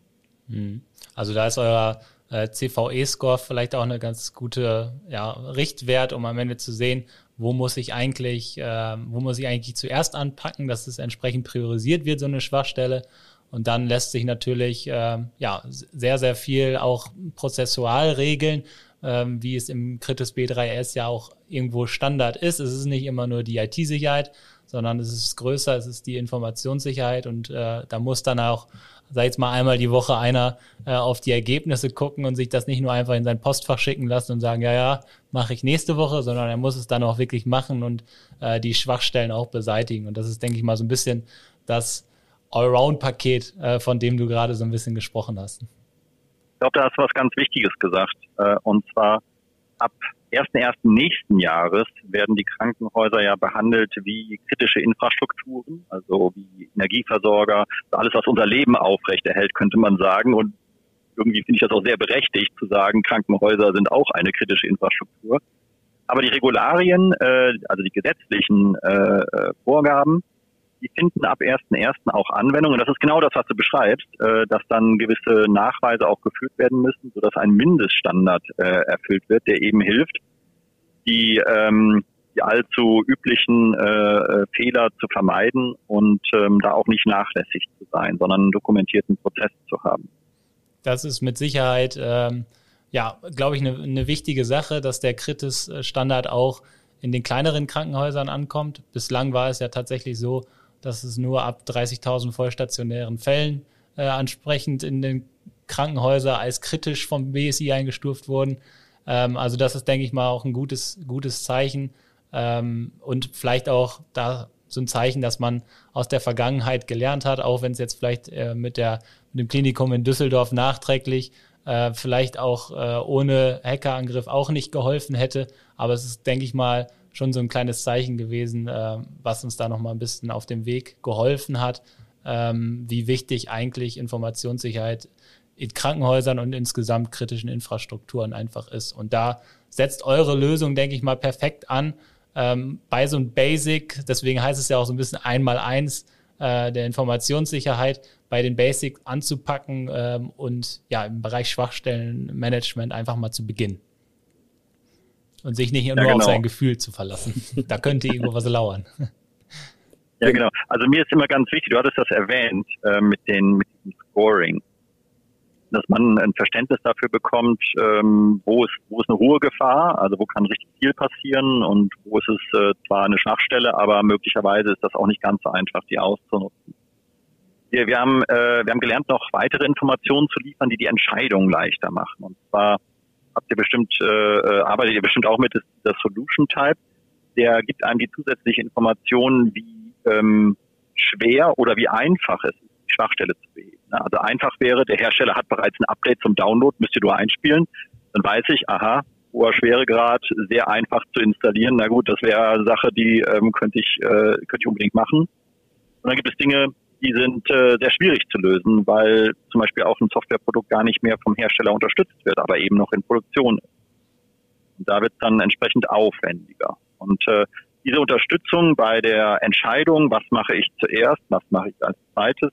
Mhm. Also da ist euer äh, CVE-Score vielleicht auch eine ganz gute ja, Richtwert, um am Ende zu sehen, wo muss ich eigentlich, äh, wo muss ich eigentlich zuerst anpacken, dass es entsprechend priorisiert wird, so eine Schwachstelle. Und dann lässt sich natürlich äh, ja sehr, sehr viel auch prozessual regeln, ähm, wie es im Kritis B3S ja auch irgendwo Standard ist. Es ist nicht immer nur die IT-Sicherheit, sondern es ist größer, es ist die Informationssicherheit und äh, da muss dann auch sag jetzt mal einmal die Woche einer äh, auf die Ergebnisse gucken und sich das nicht nur einfach in sein Postfach schicken lassen und sagen, ja, ja, mache ich nächste Woche, sondern er muss es dann auch wirklich machen und äh, die Schwachstellen auch beseitigen. Und das ist, denke ich mal, so ein bisschen das Allround-Paket, äh, von dem du gerade so ein bisschen gesprochen hast. Ich glaube, da hast du was ganz Wichtiges gesagt. Äh, und zwar ab 1.1. nächsten Jahres werden die Krankenhäuser ja behandelt wie kritische Infrastrukturen, also wie Energieversorger, alles, was unser Leben aufrechterhält, könnte man sagen. Und irgendwie finde ich das auch sehr berechtigt zu sagen, Krankenhäuser sind auch eine kritische Infrastruktur. Aber die Regularien, äh, also die gesetzlichen äh Vorgaben, die finden ab 1.1. auch Anwendung. Und das ist genau das, was du beschreibst, äh, dass dann gewisse Nachweise auch geführt werden müssen, sodass ein Mindeststandard äh, erfüllt wird, der eben hilft, die, ähm, die allzu üblichen äh, Fehler zu vermeiden und ähm, da auch nicht nachlässig zu sein, sondern einen dokumentierten Prozess zu haben. das ist mit Sicherheit, ähm, ja, glaube ich, eine, eine wichtige Sache, dass der Kritis-Standard auch in den kleineren Krankenhäusern ankommt. Bislang war es ja tatsächlich so, dass es nur ab 30.000 vollstationären Fällen äh, ansprechend in den Krankenhäusern als kritisch vom BSI eingestuft wurden. Ähm, also das ist, denke ich mal, auch ein gutes, gutes Zeichen ähm, und vielleicht auch da so ein Zeichen, dass man aus der Vergangenheit gelernt hat, auch wenn es jetzt vielleicht äh, mit, der, mit dem Klinikum in Düsseldorf nachträglich äh, vielleicht auch äh, ohne Hackerangriff auch nicht geholfen hätte. Aber es ist, denke ich mal, schon so ein kleines Zeichen gewesen, äh, was uns da nochmal ein bisschen auf dem Weg geholfen hat, ähm, wie wichtig eigentlich Informationssicherheit in Krankenhäusern und insgesamt kritischen Infrastrukturen einfach ist. Und da setzt eure Lösung, denke ich mal, perfekt an. Ähm, bei so einem Basic, deswegen heißt es ja auch so ein bisschen einmal eins äh, der Informationssicherheit, bei den Basics anzupacken ähm, und ja im Bereich Schwachstellenmanagement einfach mal zu beginnen. Und sich nicht ja, nur genau. auf sein Gefühl zu verlassen. da könnte irgendwo was lauern. <laughs> Ja, genau. Also mir ist immer ganz wichtig, du hattest das erwähnt, äh, mit, den, mit dem Scoring dass man ein Verständnis dafür bekommt, ähm, wo ist wo ist eine hohe Gefahr, also wo kann richtig viel passieren und wo ist es äh, zwar eine Schwachstelle, aber möglicherweise ist das auch nicht ganz so einfach, die auszunutzen. Wir, wir haben äh, wir haben gelernt, noch weitere Informationen zu liefern, die die Entscheidung leichter machen. Und zwar habt ihr bestimmt äh, äh arbeitet ihr bestimmt auch mit der Solution Type, der gibt einem die zusätzliche Information, wie ähm, schwer oder wie einfach es ist, die Schwachstelle zu beheben. Also einfach wäre, der Hersteller hat bereits ein Update zum Download, müsst ihr nur einspielen. Dann weiß ich, aha, hoher Schweregrad, sehr einfach zu installieren. Na gut, das wäre eine Sache, die ähm, könnte ich äh, könnte ich unbedingt machen. Und dann gibt es Dinge, die sind äh, sehr schwierig zu lösen, weil zum Beispiel auch ein Softwareprodukt gar nicht mehr vom Hersteller unterstützt wird, aber eben noch in Produktion ist. Und da wird es dann entsprechend aufwendiger. Und äh, diese Unterstützung bei der Entscheidung, was mache ich zuerst, was mache ich als zweites,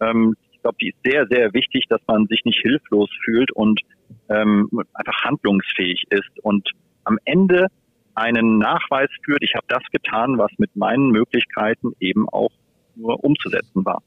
ähm, ich glaube, die ist sehr, sehr wichtig, dass man sich nicht hilflos fühlt und ähm, einfach handlungsfähig ist und am Ende einen Nachweis führt, ich habe das getan, was mit meinen Möglichkeiten eben auch nur umzusetzen war.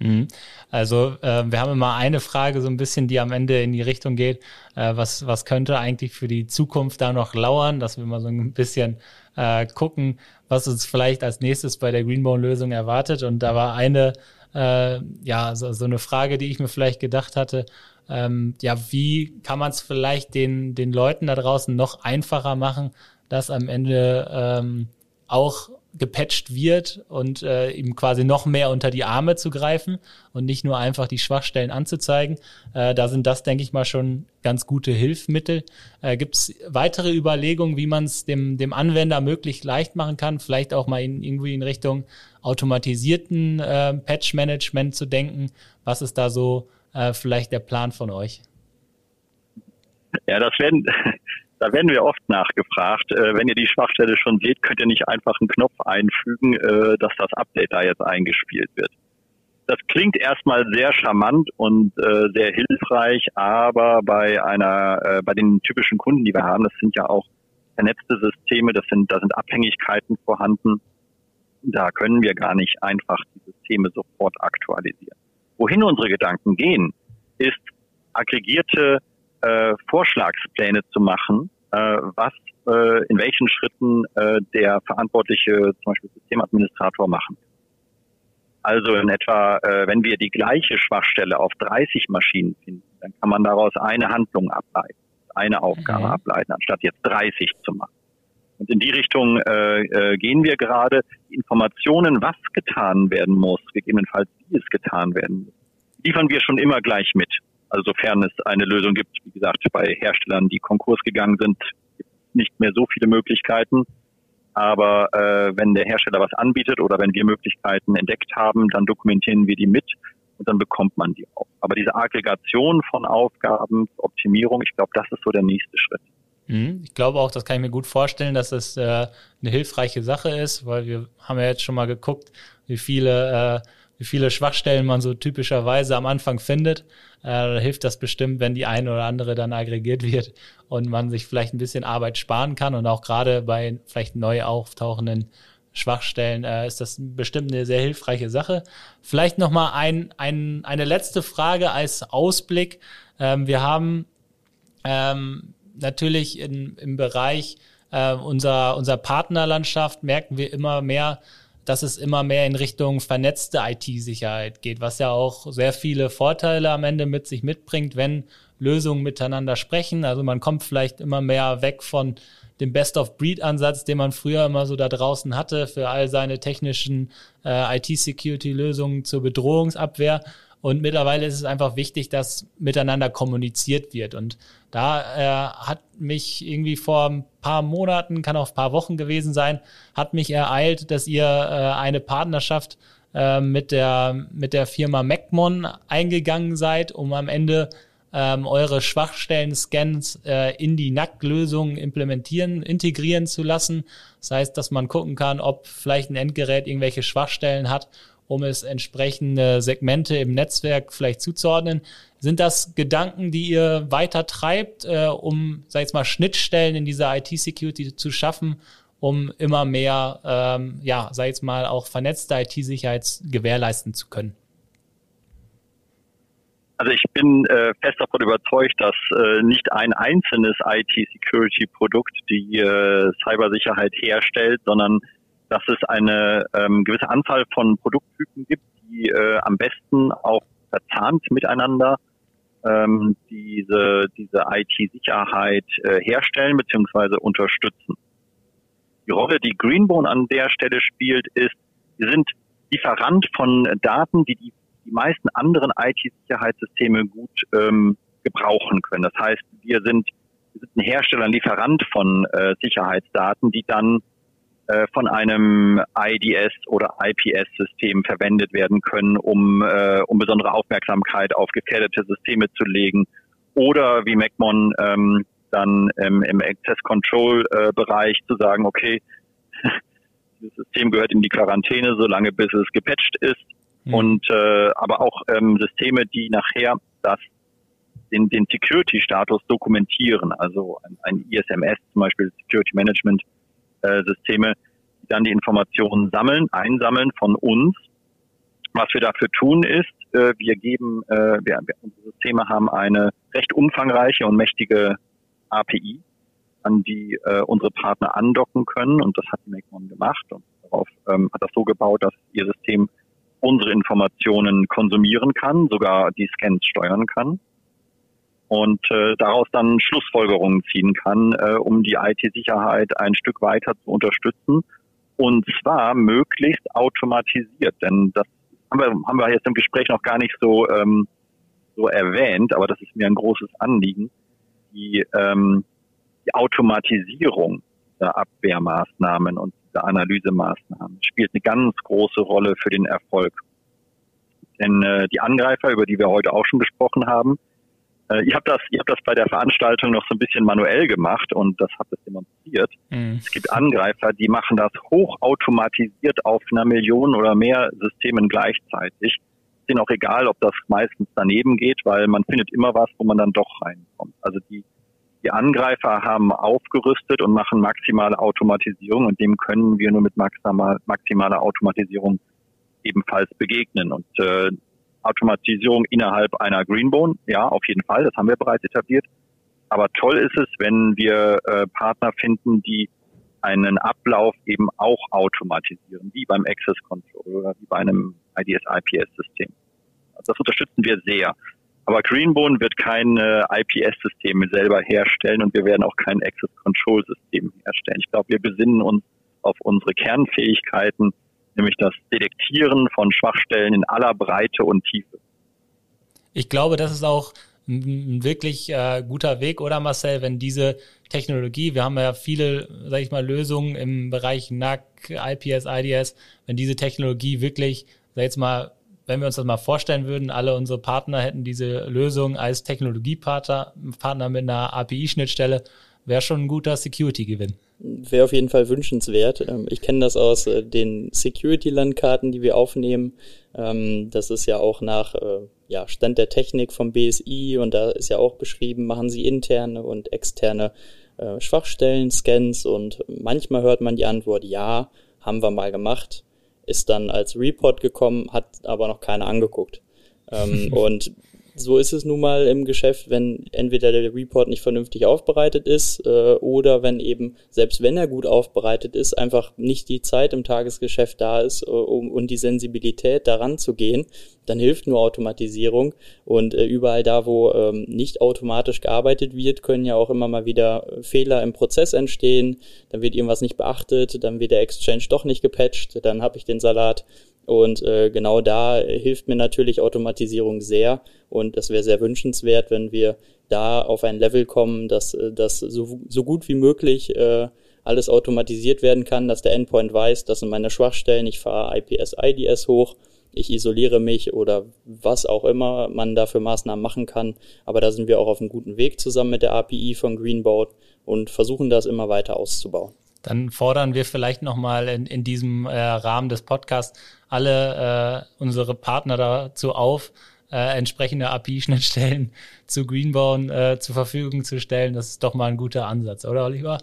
Mhm. Also äh, wir haben immer eine Frage so ein bisschen, die am Ende in die Richtung geht, äh, was, was könnte eigentlich für die Zukunft da noch lauern, dass wir mal so ein bisschen äh, gucken, was uns vielleicht als nächstes bei der Greenbone-Lösung erwartet. Und da war eine äh, ja, so, so eine Frage, die ich mir vielleicht gedacht hatte. Ähm, ja, wie kann man es vielleicht den, den Leuten da draußen noch einfacher machen, dass am Ende ähm, auch gepatcht wird und äh, ihm quasi noch mehr unter die Arme zu greifen und nicht nur einfach die Schwachstellen anzuzeigen. Äh, da sind das, denke ich mal, schon ganz gute Hilfsmittel. Äh, Gibt es weitere Überlegungen, wie man es dem, dem Anwender möglichst leicht machen kann? Vielleicht auch mal in, irgendwie in Richtung automatisierten äh, Patch-Management zu denken. Was ist da so äh, vielleicht der Plan von euch? Ja, das werden, da werden wir oft nachgefragt. Äh, wenn ihr die Schwachstelle schon seht, könnt ihr nicht einfach einen Knopf einfügen, äh, dass das Update da jetzt eingespielt wird. Das klingt erstmal sehr charmant und äh, sehr hilfreich, aber bei einer, äh, bei den typischen Kunden, die wir haben, das sind ja auch vernetzte Systeme, das sind, da sind Abhängigkeiten vorhanden. Da können wir gar nicht einfach die Systeme sofort aktualisieren. Wohin unsere Gedanken gehen, ist aggregierte äh, Vorschlagspläne zu machen, äh, was äh, in welchen Schritten äh, der verantwortliche zum Beispiel Systemadministrator machen. Also in etwa, äh, wenn wir die gleiche Schwachstelle auf 30 Maschinen finden, dann kann man daraus eine Handlung ableiten, eine Aufgabe mhm. ableiten, anstatt jetzt 30 zu machen. Und in die Richtung äh, äh, gehen wir gerade. Die Informationen, was getan werden muss, gegebenenfalls wie es getan werden muss, liefern wir schon immer gleich mit. Also sofern es eine Lösung gibt, wie gesagt, bei Herstellern, die Konkurs gegangen sind, nicht mehr so viele Möglichkeiten. Aber äh, wenn der Hersteller was anbietet oder wenn wir Möglichkeiten entdeckt haben, dann dokumentieren wir die mit und dann bekommt man die auch. Aber diese Aggregation von Aufgaben, Optimierung, ich glaube, das ist so der nächste Schritt. Mhm. Ich glaube auch, das kann ich mir gut vorstellen, dass es äh, eine hilfreiche Sache ist, weil wir haben ja jetzt schon mal geguckt, wie viele äh, wie viele Schwachstellen man so typischerweise am Anfang findet. Äh, hilft das bestimmt, wenn die eine oder andere dann aggregiert wird und man sich vielleicht ein bisschen Arbeit sparen kann und auch gerade bei vielleicht neu auftauchenden Schwachstellen, äh, ist das bestimmt eine sehr hilfreiche Sache. Vielleicht nochmal ein, ein, eine letzte Frage als Ausblick. Ähm, wir haben ähm, natürlich in, im Bereich äh, unserer, unserer Partnerlandschaft merken wir immer mehr, dass es immer mehr in Richtung vernetzte IT-Sicherheit geht, was ja auch sehr viele Vorteile am Ende mit sich mitbringt, wenn Lösungen miteinander sprechen. Also man kommt vielleicht immer mehr weg von dem Best-of-Breed-Ansatz, den man früher immer so da draußen hatte für all seine technischen äh, IT-Security-Lösungen zur Bedrohungsabwehr. Und mittlerweile ist es einfach wichtig, dass miteinander kommuniziert wird. Und da äh, hat mich irgendwie vor ein paar Monaten, kann auch ein paar Wochen gewesen sein, hat mich ereilt, dass ihr äh, eine Partnerschaft äh, mit, der, mit der Firma MacMon eingegangen seid, um am Ende ähm, eure Schwachstellen-Scans äh, in die NAC-Lösung implementieren, integrieren zu lassen. Das heißt, dass man gucken kann, ob vielleicht ein Endgerät irgendwelche Schwachstellen hat, um es entsprechende Segmente im Netzwerk vielleicht zuzuordnen. Sind das Gedanken, die ihr weiter treibt, äh, um, sag ich mal, Schnittstellen in dieser IT-Security zu schaffen, um immer mehr, ähm, ja, sag ich mal, auch vernetzte IT-Sicherheit gewährleisten zu können? Also ich bin äh, fest davon überzeugt, dass äh, nicht ein einzelnes IT-Security-Produkt die äh, Cybersicherheit herstellt, sondern dass es eine ähm, gewisse Anzahl von Produkttypen gibt, die äh, am besten auch verzahnt miteinander ähm, diese, diese IT-Sicherheit äh, herstellen bzw. unterstützen. Die Rolle, die Greenbone an der Stelle spielt, ist, wir sind Lieferant von Daten, die die die meisten anderen IT-Sicherheitssysteme gut ähm, gebrauchen können. Das heißt, wir sind, wir sind ein Hersteller, ein Lieferant von äh, Sicherheitsdaten, die dann äh, von einem IDS oder IPS-System verwendet werden können, um, äh, um besondere Aufmerksamkeit auf gefährdete Systeme zu legen. Oder wie MacMon ähm, dann ähm, im Access Control äh, Bereich zu sagen, okay, <laughs> dieses System gehört in die Quarantäne, solange bis es gepatcht ist mhm. und äh, aber auch ähm, Systeme, die nachher das den, den Security-Status dokumentieren, also ein, ein ISMS zum Beispiel Security Management Systeme, die dann die Informationen sammeln, einsammeln von uns. Was wir dafür tun ist, äh, wir geben, äh, wir, wir, unsere Systeme haben eine recht umfangreiche und mächtige API, an die äh, unsere Partner andocken können und das hat Macmon gemacht und darauf ähm, hat das so gebaut, dass ihr System unsere Informationen konsumieren kann, sogar die Scans steuern kann und äh, daraus dann Schlussfolgerungen ziehen kann, äh, um die IT-Sicherheit ein Stück weiter zu unterstützen und zwar möglichst automatisiert, denn das haben wir, haben wir jetzt im Gespräch noch gar nicht so, ähm, so erwähnt, aber das ist mir ein großes Anliegen, die, ähm, die Automatisierung der Abwehrmaßnahmen und der Analysemaßnahmen spielt eine ganz große Rolle für den Erfolg. Denn äh, die Angreifer, über die wir heute auch schon gesprochen haben, äh, ich habe das, ich habe das bei der Veranstaltung noch so ein bisschen manuell gemacht und das habe das demonstriert. Mhm. Es gibt Angreifer, die machen das hochautomatisiert auf einer Million oder mehr Systemen gleichzeitig. Ist ihnen auch egal, ob das meistens daneben geht, weil man findet immer was, wo man dann doch reinkommt. Also die die Angreifer haben aufgerüstet und machen maximale Automatisierung und dem können wir nur mit maximal, maximaler Automatisierung ebenfalls begegnen. Und äh, Automatisierung innerhalb einer Greenbone, ja, auf jeden Fall, das haben wir bereits etabliert. Aber toll ist es, wenn wir äh, Partner finden, die einen Ablauf eben auch automatisieren, wie beim Access Control oder wie bei einem IDS-IPS-System. Das unterstützen wir sehr. Aber Greenbone wird kein äh, IPS-System selber herstellen und wir werden auch kein Access Control System herstellen. Ich glaube, wir besinnen uns auf unsere Kernfähigkeiten, nämlich das Detektieren von Schwachstellen in aller Breite und Tiefe. Ich glaube, das ist auch ein wirklich äh, guter Weg, oder Marcel, wenn diese Technologie, wir haben ja viele, sag ich mal, Lösungen im Bereich NAC, IPS, IDS, wenn diese Technologie wirklich, sag ich jetzt mal, wenn wir uns das mal vorstellen würden, alle unsere Partner hätten diese Lösung als Technologiepartner Partner mit einer API-Schnittstelle, wäre schon ein guter Security-Gewinn. Wäre auf jeden Fall wünschenswert. Ähm, ich kenne das aus äh, den Security-Landkarten, die wir aufnehmen. Ähm, das ist ja auch nach äh, Stand der Technik vom BSI und da ist ja auch beschrieben, machen Sie interne und externe äh, Schwachstellen, Scans und manchmal hört man die Antwort ja, haben wir mal gemacht, ist dann als Report gekommen, hat aber noch keiner angeguckt. ähm, <laughs> und so ist es nun mal im Geschäft, wenn entweder der Report nicht vernünftig aufbereitet ist äh, oder wenn eben, selbst wenn er gut aufbereitet ist, einfach nicht die Zeit im Tagesgeschäft da ist äh, um, und die Sensibilität daran zu gehen, dann hilft nur Automatisierung. Und äh, überall da, wo ähm, nicht automatisch gearbeitet wird, können ja auch immer mal wieder Fehler im Prozess entstehen. Dann wird irgendwas nicht beachtet, dann wird der Exchange doch nicht gepatcht, dann habe ich den Salat. Und äh, genau da hilft mir natürlich Automatisierung sehr. Und das wäre sehr wünschenswert, wenn wir da auf ein Level kommen, dass äh, das so, so gut wie möglich äh, alles automatisiert werden kann, dass der Endpoint weiß, das sind meine Schwachstellen, ich fahre IPS, IDS hoch, ich isoliere mich oder was auch immer man da für Maßnahmen machen kann. Aber da sind wir auch auf einem guten Weg zusammen mit der API von Greenboat und versuchen das immer weiter auszubauen. Dann fordern wir vielleicht nochmal in, in diesem äh, Rahmen des Podcasts alle äh, unsere Partner dazu auf, äh, entsprechende API-Schnittstellen <laughs> zu Greenbone äh, zur Verfügung zu stellen. Das ist doch mal ein guter Ansatz, oder Oliver?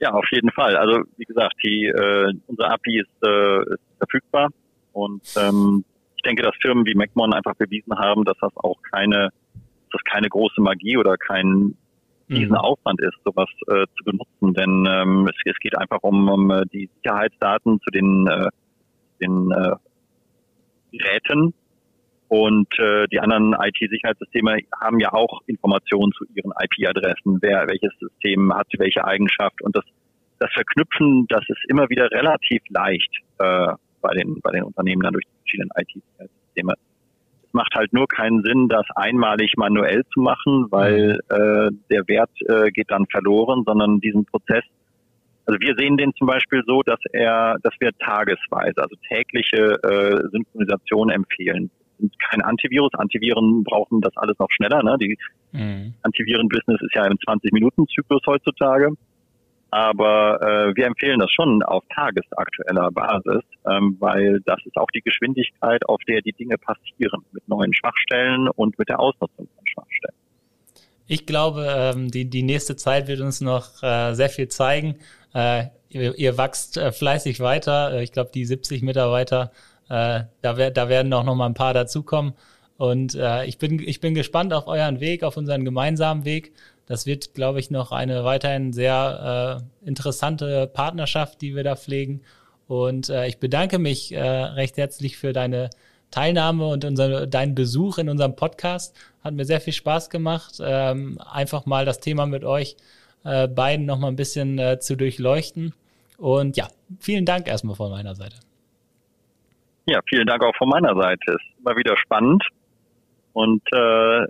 Ja, auf jeden Fall. Also wie gesagt, die äh, unsere API ist, äh, ist verfügbar und ähm, ich denke, dass Firmen wie MacMon einfach bewiesen haben, dass das auch keine, dass das keine große Magie oder kein diesen mhm. Aufwand ist, sowas äh, zu benutzen. Denn ähm, es, es geht einfach um, um äh, die Sicherheitsdaten zu den, äh, den äh, Geräten. Und äh, die anderen IT-Sicherheitssysteme haben ja auch Informationen zu ihren IP-Adressen, wer welches System hat welche Eigenschaft. Und das, das Verknüpfen, das ist immer wieder relativ leicht äh, bei, den, bei den Unternehmen dann durch die verschiedenen IT-Sicherheitssysteme macht halt nur keinen Sinn, das einmalig manuell zu machen, weil äh, der Wert äh, geht dann verloren, sondern diesen Prozess, also wir sehen den zum Beispiel so, dass er, dass wir tagesweise, also tägliche äh, Synchronisation empfehlen. Sind kein Antivirus. Antiviren brauchen das alles noch schneller. Ne? Die mhm. Antiviren-Business ist ja im 20-Minuten-Zyklus heutzutage. Aber äh, wir empfehlen das schon auf tagesaktueller Basis, ähm, weil das ist auch die Geschwindigkeit, auf der die Dinge passieren, mit neuen Schwachstellen und mit der Ausnutzung von Schwachstellen. Ich glaube, ähm, die, die nächste Zeit wird uns noch äh, sehr viel zeigen. Äh, ihr, ihr wachst äh, fleißig weiter. Ich glaube, die 70 Mitarbeiter, da, wer, da werden auch noch mal ein paar dazukommen. Und ich, bin, ich bin gespannt auf euren Weg, auf unseren gemeinsamen Weg. Das wird, glaube ich, noch eine weiterhin sehr äh, interessante Partnerschaft, die wir da pflegen. Und äh, ich bedanke mich äh, recht herzlich für deine Teilnahme und unser, deinen Besuch in unserem Podcast. Hat mir sehr viel Spaß gemacht, ähm, einfach mal das Thema mit euch äh, beiden noch mal ein bisschen äh, zu durchleuchten. Und ja, vielen Dank erstmal von meiner Seite. Ja, vielen Dank auch von meiner Seite. Ist immer wieder spannend und äh,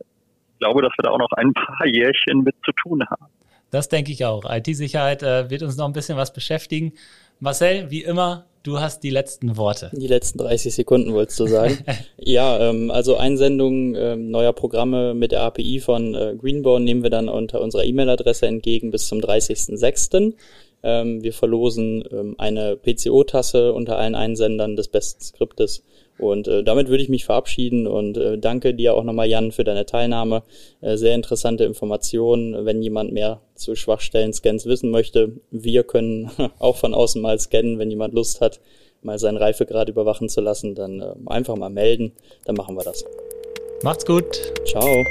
glaube, dass wir da auch noch ein paar Jährchen mit zu tun haben. Das denke ich auch. IT-Sicherheit äh, wird uns noch ein bisschen was beschäftigen. Marcel, wie immer, du hast die letzten Worte. Die letzten 30 Sekunden wolltest du sagen. <laughs> ja, ähm, also Einsendungen äh, neuer Programme mit der API von äh, Greenbone nehmen wir dann unter unserer E-Mail-Adresse entgegen bis zum 30.06. Ähm, wir verlosen ähm, eine PCO-Tasse unter allen Einsendern des besten Skriptes und äh, damit würde ich mich verabschieden und äh, danke dir auch nochmal, Jan, für deine Teilnahme. Äh, sehr interessante Informationen. Wenn jemand mehr zu Schwachstellen-Scans wissen möchte, wir können <laughs> auch von außen mal scannen, wenn jemand Lust hat, mal seinen Reifegrad überwachen zu lassen, dann äh, einfach mal melden, dann machen wir das. Macht's gut. Ciao.